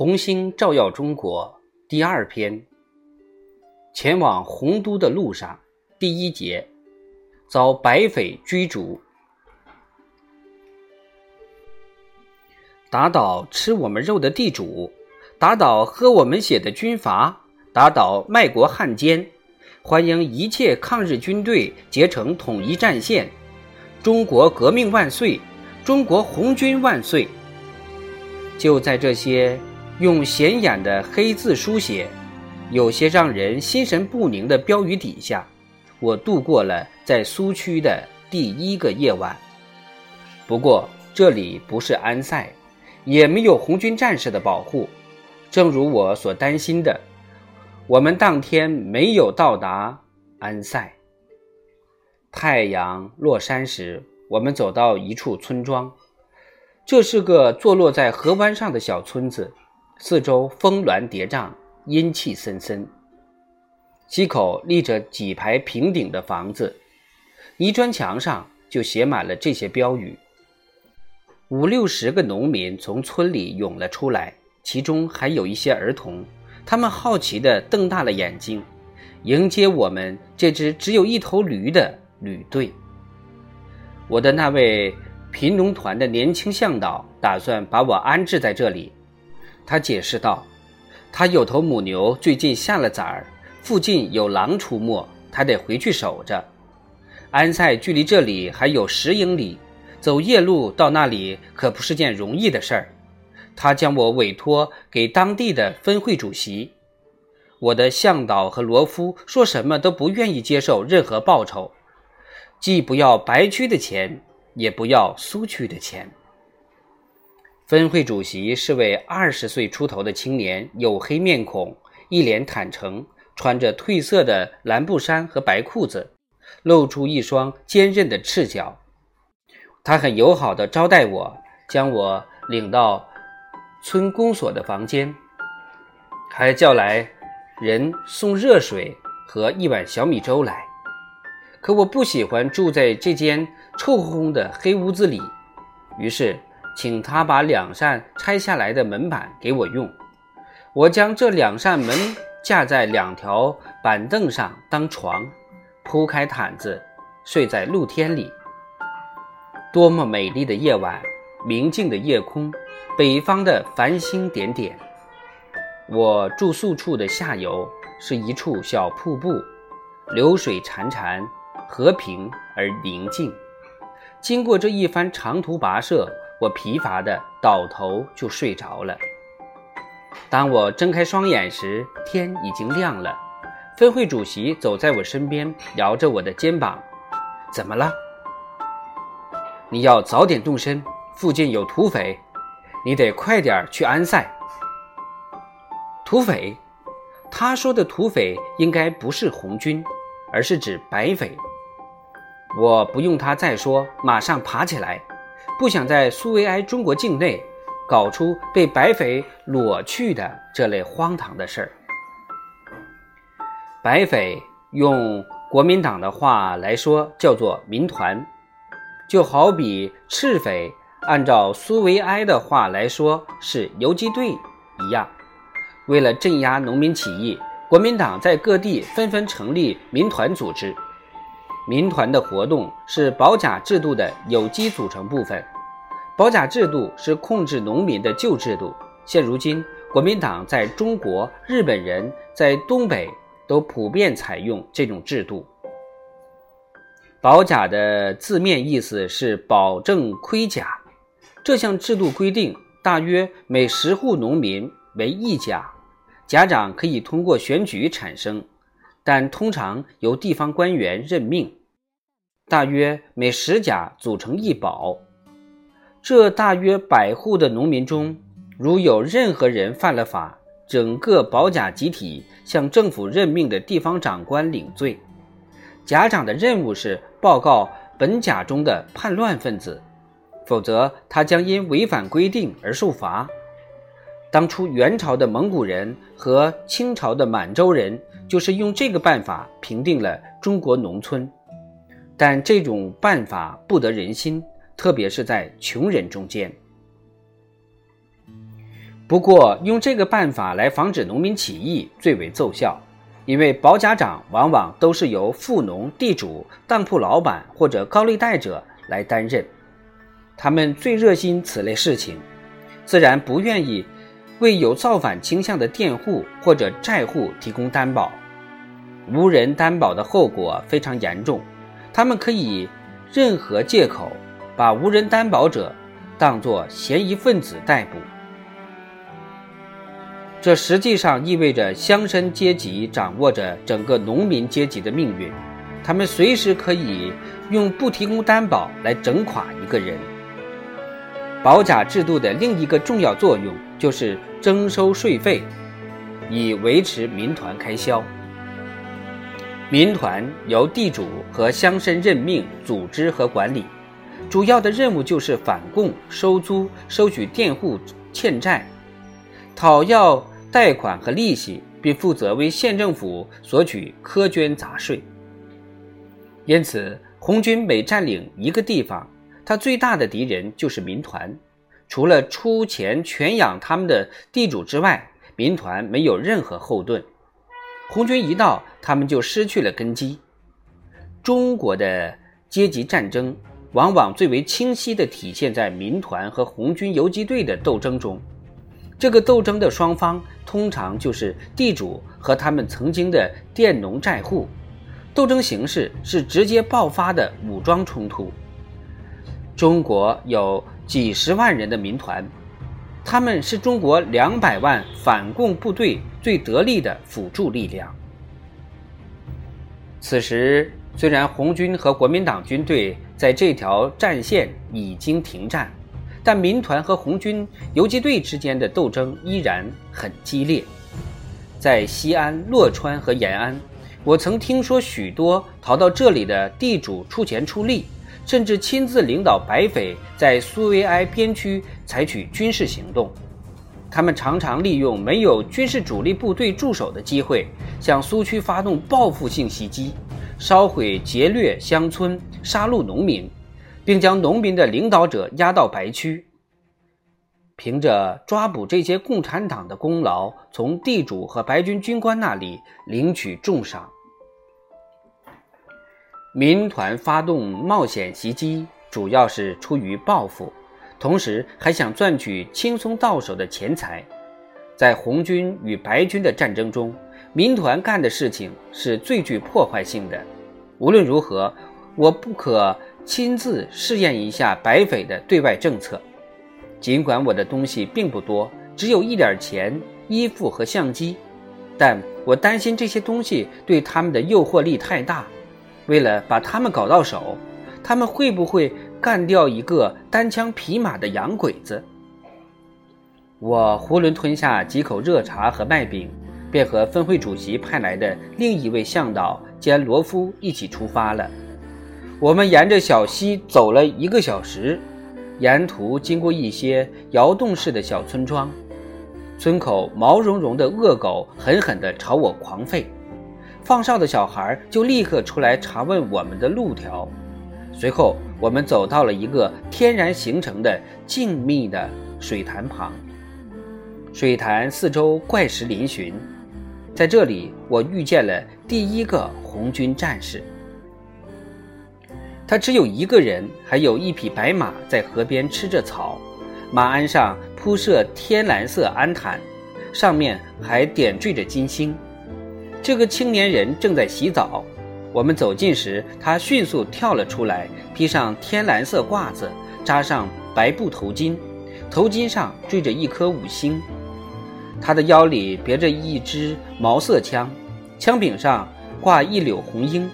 红星照耀中国第二篇，前往洪都的路上，第一节，遭白匪追逐，打倒吃我们肉的地主，打倒喝我们血的军阀，打倒卖国汉奸，欢迎一切抗日军队结成统一战线，中国革命万岁，中国红军万岁！就在这些。用显眼的黑字书写，有些让人心神不宁的标语底下，我度过了在苏区的第一个夜晚。不过这里不是安塞，也没有红军战士的保护。正如我所担心的，我们当天没有到达安塞。太阳落山时，我们走到一处村庄，这是个坐落在河湾上的小村子。四周峰峦叠嶂，阴气森森。西口立着几排平顶的房子，泥砖墙上就写满了这些标语。五六十个农民从村里涌了出来，其中还有一些儿童。他们好奇地瞪大了眼睛，迎接我们这支只有一头驴的旅队。我的那位贫农团的年轻向导打算把我安置在这里。他解释道：“他有头母牛，最近下了崽儿，附近有狼出没，他得回去守着。安塞距离这里还有十英里，走夜路到那里可不是件容易的事儿。他将我委托给当地的分会主席。我的向导和罗夫说什么都不愿意接受任何报酬，既不要白区的钱，也不要苏区的钱。”分会主席是位二十岁出头的青年，黝黑面孔，一脸坦诚，穿着褪色的蓝布衫和白裤子，露出一双坚韧的赤脚。他很友好地招待我，将我领到村公所的房间，还叫来人送热水和一碗小米粥来。可我不喜欢住在这间臭烘烘的黑屋子里，于是。请他把两扇拆下来的门板给我用，我将这两扇门架在两条板凳上当床，铺开毯子睡在露天里。多么美丽的夜晚，明净的夜空，北方的繁星点点。我住宿处的下游是一处小瀑布，流水潺潺，和平而宁静。经过这一番长途跋涉。我疲乏的倒头就睡着了。当我睁开双眼时，天已经亮了。分会主席走在我身边，摇着我的肩膀：“怎么了？你要早点动身，附近有土匪，你得快点去安塞。”土匪？他说的土匪应该不是红军，而是指白匪。我不用他再说，马上爬起来。不想在苏维埃中国境内搞出被白匪裸去的这类荒唐的事儿。白匪用国民党的话来说叫做民团，就好比赤匪按照苏维埃的话来说是游击队一样。为了镇压农民起义，国民党在各地纷纷成立民团组织。民团的活动是保甲制度的有机组成部分。保甲制度是控制农民的旧制度。现如今，国民党在中国、日本人在东北都普遍采用这种制度。保甲的字面意思是保证盔甲。这项制度规定，大约每十户农民为一甲，甲长可以通过选举产生，但通常由地方官员任命。大约每十甲组成一保，这大约百户的农民中，如有任何人犯了法，整个保甲集体向政府任命的地方长官领罪。甲长的任务是报告本甲中的叛乱分子，否则他将因违反规定而受罚。当初元朝的蒙古人和清朝的满洲人就是用这个办法平定了中国农村。但这种办法不得人心，特别是在穷人中间。不过，用这个办法来防止农民起义最为奏效，因为保甲长往往都是由富农、地主、当铺老板或者高利贷者来担任，他们最热心此类事情，自然不愿意为有造反倾向的佃户或者债户提供担保。无人担保的后果非常严重，他们可以任何借口把无人担保者当作嫌疑分子逮捕。这实际上意味着乡绅阶级掌握着整个农民阶级的命运，他们随时可以用不提供担保来整垮一个人。保甲制度的另一个重要作用就是征收税费，以维持民团开销。民团由地主和乡绅任命、组织和管理，主要的任务就是反共、收租、收取佃户欠债、讨要。贷款和利息，并负责为县政府索取苛捐杂税。因此，红军每占领一个地方，他最大的敌人就是民团。除了出钱全养他们的地主之外，民团没有任何后盾。红军一到，他们就失去了根基。中国的阶级战争往往最为清晰地体现在民团和红军游击队的斗争中。这个斗争的双方通常就是地主和他们曾经的佃农债户，斗争形式是直接爆发的武装冲突。中国有几十万人的民团，他们是中国两百万反共部队最得力的辅助力量。此时，虽然红军和国民党军队在这条战线已经停战。但民团和红军游击队之间的斗争依然很激烈。在西安、洛川和延安，我曾听说许多逃到这里的地主出钱出力，甚至亲自领导白匪在苏维埃边区采取军事行动。他们常常利用没有军事主力部队驻守的机会，向苏区发动报复性袭击，烧毁劫掠乡村，杀戮农民。并将农民的领导者押到白区，凭着抓捕这些共产党的功劳，从地主和白军军官那里领取重赏。民团发动冒险袭击，主要是出于报复，同时还想赚取轻松到手的钱财。在红军与白军的战争中，民团干的事情是最具破坏性的。无论如何，我不可。亲自试验一下白匪的对外政策。尽管我的东西并不多，只有一点钱、衣服和相机，但我担心这些东西对他们的诱惑力太大。为了把他们搞到手，他们会不会干掉一个单枪匹马的洋鬼子？我囫囵吞下几口热茶和麦饼，便和分会主席派来的另一位向导兼罗夫一起出发了。我们沿着小溪走了一个小时，沿途经过一些窑洞式的小村庄，村口毛茸茸的恶狗狠狠地朝我狂吠，放哨的小孩就立刻出来查问我们的路条。随后，我们走到了一个天然形成的静谧的水潭旁，水潭四周怪石嶙峋，在这里，我遇见了第一个红军战士。他只有一个人，还有一匹白马在河边吃着草，马鞍上铺设天蓝色鞍毯，上面还点缀着金星。这个青年人正在洗澡。我们走近时，他迅速跳了出来，披上天蓝色褂子，扎上白布头巾，头巾上缀着一颗五星。他的腰里别着一支毛瑟枪，枪柄上挂一绺红缨。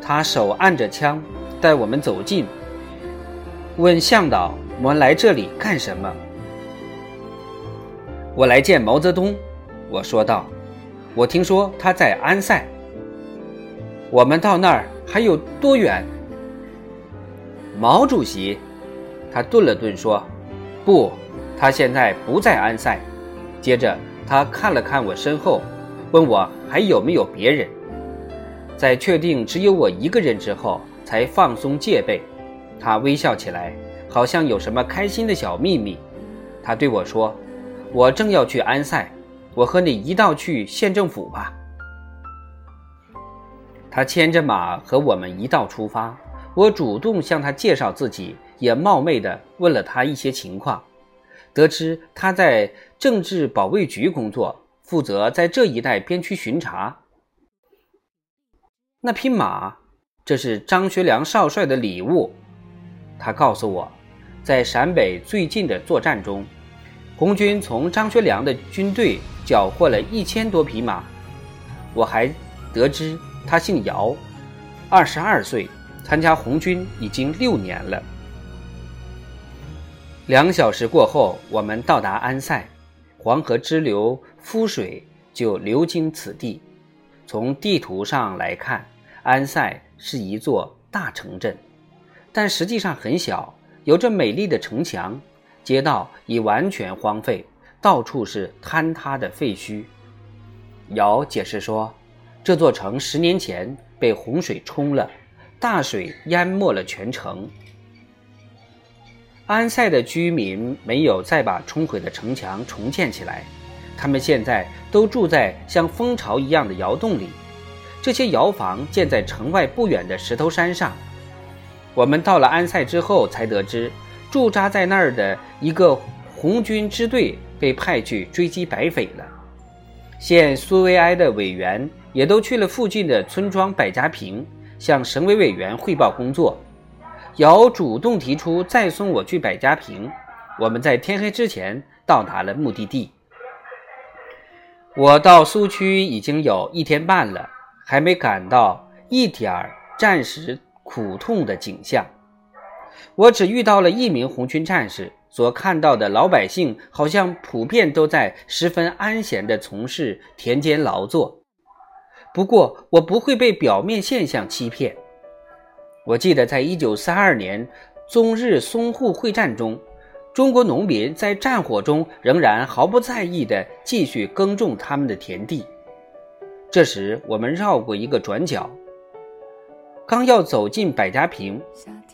他手按着枪，带我们走近，问向导：“我们来这里干什么？”我来见毛泽东，我说道：“我听说他在安塞。”我们到那儿还有多远？毛主席，他顿了顿说：“不，他现在不在安塞。”接着他看了看我身后，问我还有没有别人。在确定只有我一个人之后，才放松戒备。他微笑起来，好像有什么开心的小秘密。他对我说：“我正要去安塞，我和你一道去县政府吧。”他牵着马和我们一道出发。我主动向他介绍自己，也冒昧地问了他一些情况，得知他在政治保卫局工作，负责在这一带边区巡查。那匹马，这是张学良少帅的礼物。他告诉我，在陕北最近的作战中，红军从张学良的军队缴获了一千多匹马。我还得知他姓姚，二十二岁。参加红军已经六年了。两小时过后，我们到达安塞，黄河支流夫水就流经此地。从地图上来看，安塞是一座大城镇，但实际上很小，有着美丽的城墙，街道已完全荒废，到处是坍塌的废墟。尧解释说，这座城十年前被洪水冲了。大水淹没了全城。安塞的居民没有再把冲毁的城墙重建起来，他们现在都住在像蜂巢一样的窑洞里。这些窑房建在城外不远的石头山上。我们到了安塞之后，才得知驻扎在那儿的一个红军支队被派去追击白匪了。县苏维埃的委员也都去了附近的村庄百家坪。向省委委员汇报工作，姚主动提出再送我去百家坪。我们在天黑之前到达了目的地。我到苏区已经有一天半了，还没感到一点儿战时苦痛的景象。我只遇到了一名红军战士，所看到的老百姓好像普遍都在十分安闲地从事田间劳作。不过，我不会被表面现象欺骗。我记得，在一九三二年中日淞沪会战中，中国农民在战火中仍然毫不在意地继续耕种他们的田地。这时，我们绕过一个转角，刚要走进百家坪，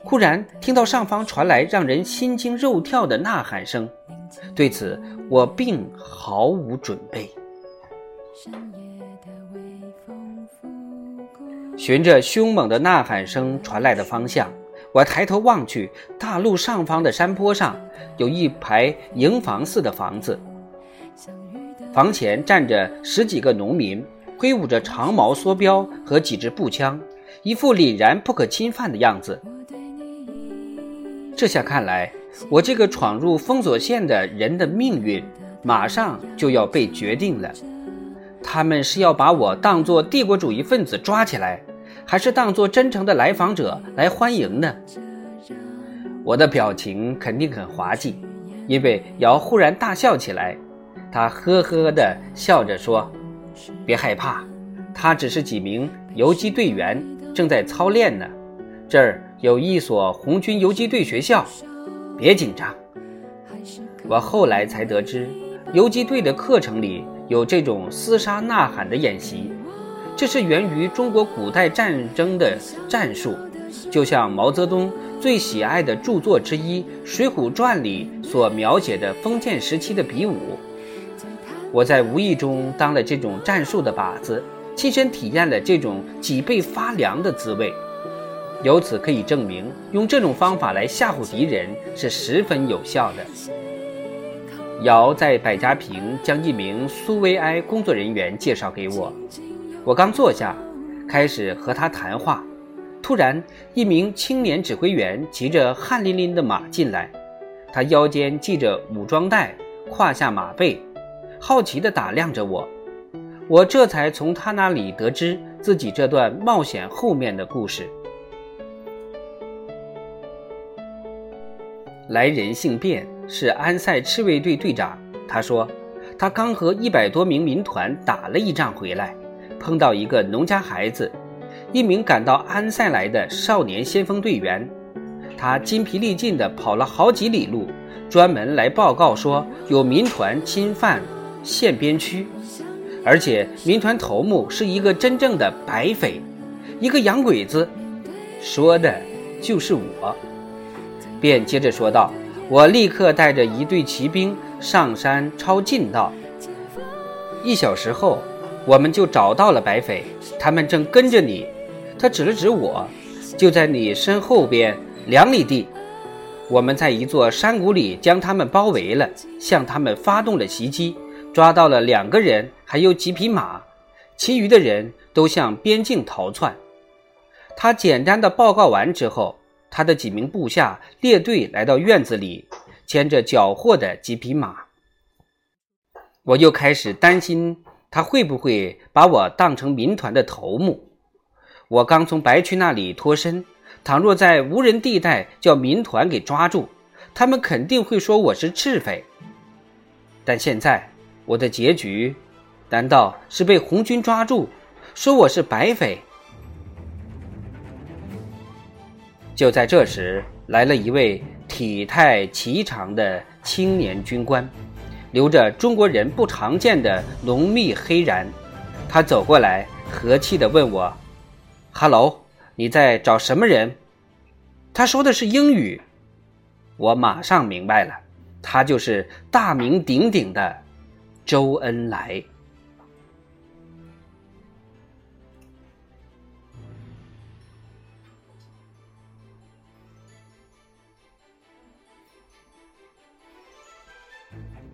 忽然听到上方传来让人心惊肉跳的呐喊声。对此，我并毫无准备。循着凶猛的呐喊声传来的方向，我抬头望去，大路上方的山坡上有一排营房似的房子，房前站着十几个农民，挥舞着长矛梭镖和几支步枪，一副凛然不可侵犯的样子。这下看来，我这个闯入封锁线的人的命运马上就要被决定了。他们是要把我当作帝国主义分子抓起来，还是当作真诚的来访者来欢迎呢？我的表情肯定很滑稽，因为姚忽然大笑起来。他呵呵地笑着说：“别害怕，他只是几名游击队员，正在操练呢。这儿有一所红军游击队学校，别紧张。”我后来才得知，游击队的课程里。有这种厮杀呐喊的演习，这是源于中国古代战争的战术，就像毛泽东最喜爱的著作之一《水浒传》里所描写的封建时期的比武。我在无意中当了这种战术的靶子，亲身体验了这种脊背发凉的滋味，由此可以证明，用这种方法来吓唬敌人是十分有效的。尧在百家坪将一名苏维埃工作人员介绍给我，我刚坐下，开始和他谈话，突然一名青年指挥员骑着汗淋淋的马进来，他腰间系着武装带，胯下马背，好奇地打量着我，我这才从他那里得知自己这段冒险后面的故事。来人姓卞。是安塞赤卫队队长。他说，他刚和一百多名民团打了一仗回来，碰到一个农家孩子，一名赶到安塞来的少年先锋队员。他筋疲力尽地跑了好几里路，专门来报告说有民团侵犯县边区，而且民团头目是一个真正的白匪，一个洋鬼子，说的就是我。便接着说道。我立刻带着一队骑兵上山抄近道。一小时后，我们就找到了白匪，他们正跟着你。他指了指我，就在你身后边两里地。我们在一座山谷里将他们包围了，向他们发动了袭击，抓到了两个人，还有几匹马，其余的人都向边境逃窜。他简单的报告完之后，他的几名部下列队来到院子里，牵着缴获的几匹马。我又开始担心他会不会把我当成民团的头目。我刚从白区那里脱身，倘若在无人地带叫民团给抓住，他们肯定会说我是赤匪。但现在我的结局，难道是被红军抓住，说我是白匪？就在这时，来了一位体态颀长的青年军官，留着中国人不常见的浓密黑髯。他走过来，和气地问我哈喽，你在找什么人？”他说的是英语。我马上明白了，他就是大名鼎鼎的周恩来。